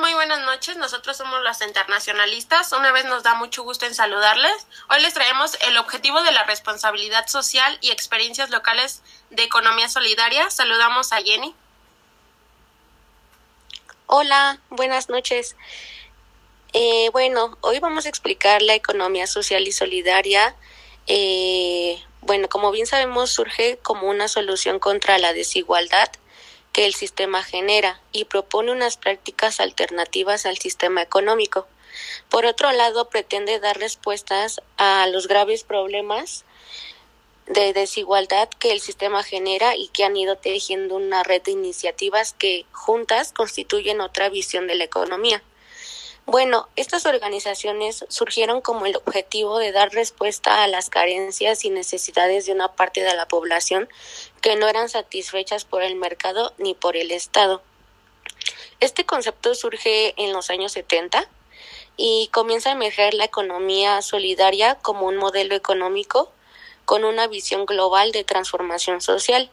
Muy buenas noches. Nosotros somos las internacionalistas. Una vez nos da mucho gusto en saludarles. Hoy les traemos el objetivo de la responsabilidad social y experiencias locales de economía solidaria. Saludamos a Jenny. Hola, buenas noches. Eh, bueno, hoy vamos a explicar la economía social y solidaria. Eh, bueno, como bien sabemos, surge como una solución contra la desigualdad que el sistema genera y propone unas prácticas alternativas al sistema económico. Por otro lado, pretende dar respuestas a los graves problemas de desigualdad que el sistema genera y que han ido tejiendo una red de iniciativas que juntas constituyen otra visión de la economía. Bueno, estas organizaciones surgieron como el objetivo de dar respuesta a las carencias y necesidades de una parte de la población que no eran satisfechas por el mercado ni por el Estado. Este concepto surge en los años 70 y comienza a emerger la economía solidaria como un modelo económico con una visión global de transformación social.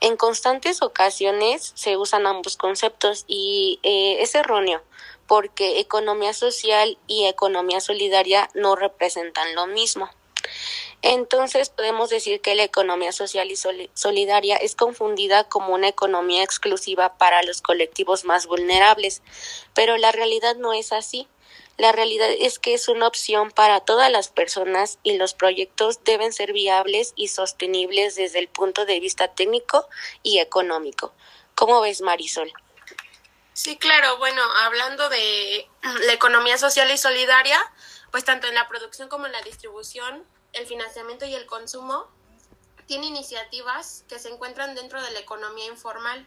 En constantes ocasiones se usan ambos conceptos y eh, es erróneo porque economía social y economía solidaria no representan lo mismo. Entonces podemos decir que la economía social y solidaria es confundida como una economía exclusiva para los colectivos más vulnerables, pero la realidad no es así. La realidad es que es una opción para todas las personas y los proyectos deben ser viables y sostenibles desde el punto de vista técnico y económico. ¿Cómo ves, Marisol? Sí, claro. Bueno, hablando de la economía social y solidaria, pues tanto en la producción como en la distribución, el financiamiento y el consumo, tiene iniciativas que se encuentran dentro de la economía informal.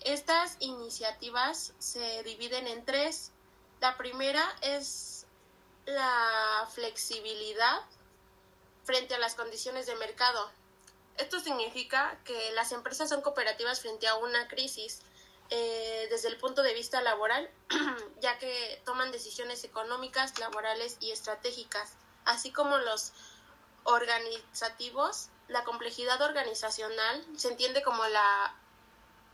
Estas iniciativas se dividen en tres la primera es la flexibilidad frente a las condiciones de mercado. Esto significa que las empresas son cooperativas frente a una crisis eh, desde el punto de vista laboral, ya que toman decisiones económicas, laborales y estratégicas, así como los organizativos. La complejidad organizacional se entiende como la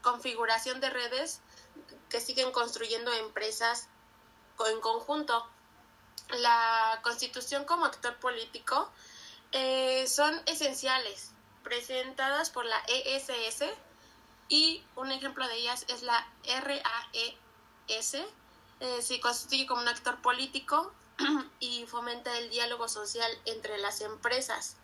configuración de redes que siguen construyendo empresas en conjunto. La constitución como actor político eh, son esenciales, presentadas por la ESS y un ejemplo de ellas es la RAES. Eh, se constituye como un actor político y fomenta el diálogo social entre las empresas.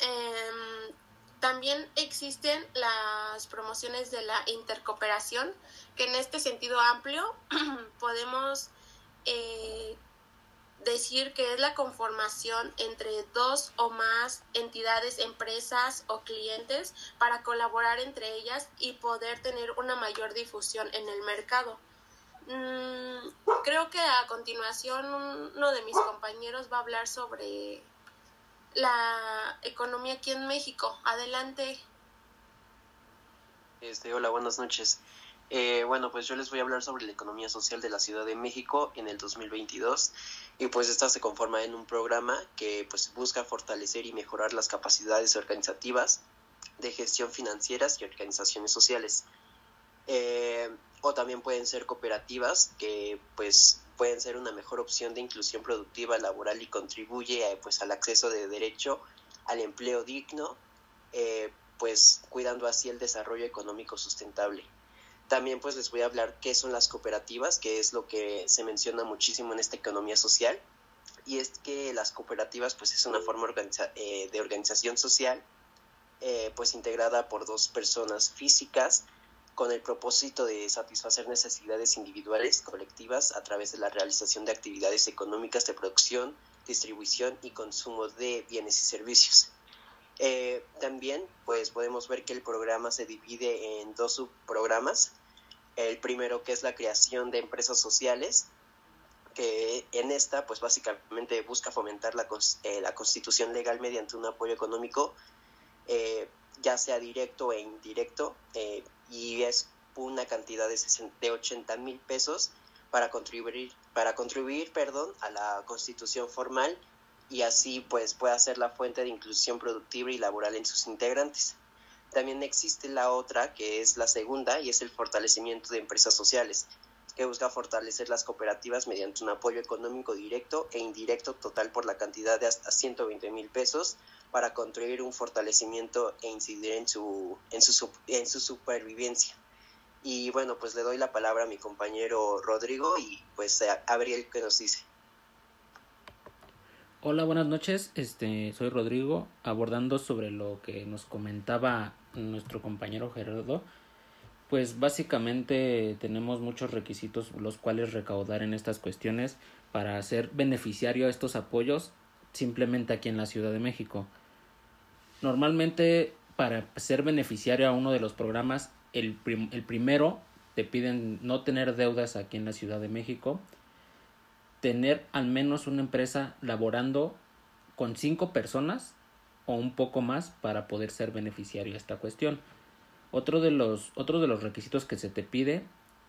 Em, también existen las promociones de la intercooperación, que en este sentido amplio podemos eh, decir que es la conformación entre dos o más entidades, empresas o clientes para colaborar entre ellas y poder tener una mayor difusión en el mercado. Mm, creo que a continuación uno de mis compañeros va a hablar sobre la economía aquí en México. Adelante. Este, hola, buenas noches. Eh, bueno, pues yo les voy a hablar sobre la economía social de la Ciudad de México en el 2022 y pues esta se conforma en un programa que pues busca fortalecer y mejorar las capacidades organizativas de gestión financieras y organizaciones sociales. Eh, también pueden ser cooperativas que pues pueden ser una mejor opción de inclusión productiva laboral y contribuye eh, pues al acceso de derecho al empleo digno eh, pues cuidando así el desarrollo económico sustentable. También pues les voy a hablar qué son las cooperativas que es lo que se menciona muchísimo en esta economía social y es que las cooperativas pues es una forma eh, de organización social pues integrada por dos personas físicas con el propósito de satisfacer necesidades individuales, colectivas, a través de la realización de actividades económicas de producción, distribución y consumo de bienes y servicios. Eh, también pues podemos ver que el programa se divide en dos subprogramas. El primero que es la creación de empresas sociales, que en esta pues básicamente busca fomentar la, eh, la constitución legal mediante un apoyo económico eh, ya sea directo e indirecto, eh, y es una cantidad de, de 80 mil pesos para contribuir, para contribuir perdón, a la constitución formal y así pues pueda ser la fuente de inclusión productiva y laboral en sus integrantes. También existe la otra, que es la segunda, y es el fortalecimiento de empresas sociales, que busca fortalecer las cooperativas mediante un apoyo económico directo e indirecto total por la cantidad de hasta 120 mil pesos para construir un fortalecimiento e incidir en su, en su, en su supervivencia. Y bueno, pues le doy la palabra a mi compañero Rodrigo y pues a Gabriel que nos dice. Hola, buenas noches. Este, soy Rodrigo, abordando sobre lo que nos comentaba nuestro compañero Gerardo. Pues básicamente tenemos muchos requisitos los cuales recaudar en estas cuestiones para ser beneficiario a estos apoyos simplemente aquí en la Ciudad de México. Normalmente para ser beneficiario a uno de los programas, el, el primero te piden no tener deudas aquí en la Ciudad de México tener al menos una empresa laborando con cinco personas o un poco más para poder ser beneficiario de esta cuestión. Otro de los, de los requisitos que se te pide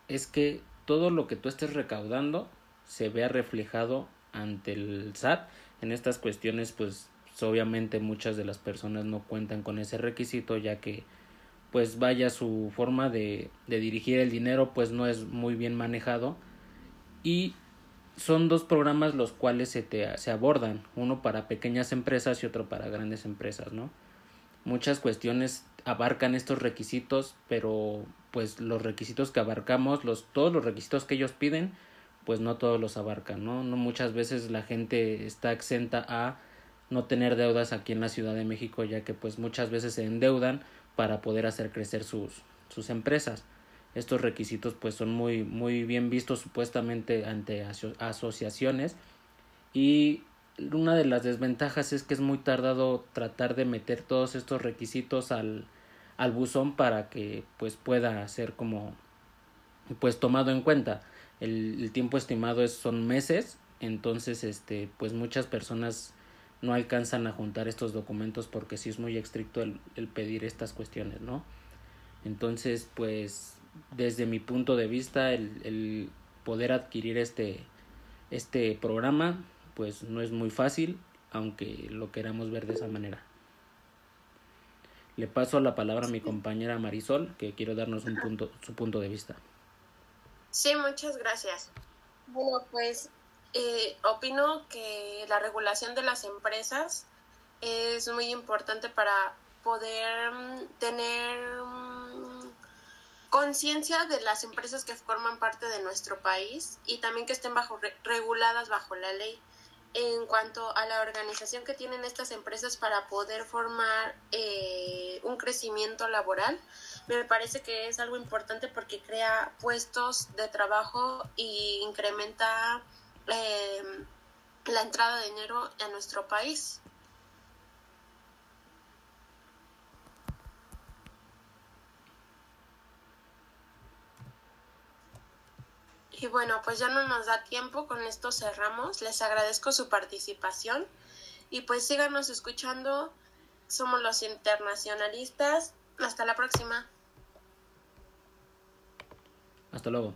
es que todo lo que tú estés recaudando se vea reflejado ante el SAT. En estas cuestiones, pues obviamente muchas de las personas no cuentan con ese requisito ya que pues vaya su forma de, de dirigir el dinero pues no es muy bien manejado y son dos programas los cuales se, te, se abordan, uno para pequeñas empresas y otro para grandes empresas, ¿no? Muchas cuestiones abarcan estos requisitos, pero pues los requisitos que abarcamos, los, todos los requisitos que ellos piden, pues no todos los abarcan, ¿no? no muchas veces la gente está exenta a no tener deudas aquí en la Ciudad de México, ya que pues muchas veces se endeudan para poder hacer crecer sus, sus empresas estos requisitos pues son muy muy bien vistos supuestamente ante asociaciones y una de las desventajas es que es muy tardado tratar de meter todos estos requisitos al, al buzón para que pues pueda ser como pues tomado en cuenta el, tiempo estimado es son meses entonces este pues muchas personas no alcanzan a juntar estos documentos porque sí es muy estricto el, el pedir estas cuestiones no entonces pues desde mi punto de vista el, el poder adquirir este, este programa pues no es muy fácil aunque lo queramos ver de esa manera. Le paso la palabra a mi compañera Marisol, que quiero darnos un punto, su punto de vista. Sí, muchas gracias. Bueno, pues eh, opino que la regulación de las empresas es muy importante para poder mm, tener mm, conciencia de las empresas que forman parte de nuestro país y también que estén bajo reguladas bajo la ley en cuanto a la organización que tienen estas empresas para poder formar eh, un crecimiento laboral me parece que es algo importante porque crea puestos de trabajo y incrementa eh, la entrada de dinero a nuestro país Y bueno, pues ya no nos da tiempo, con esto cerramos. Les agradezco su participación y pues síganos escuchando. Somos los internacionalistas. Hasta la próxima. Hasta luego.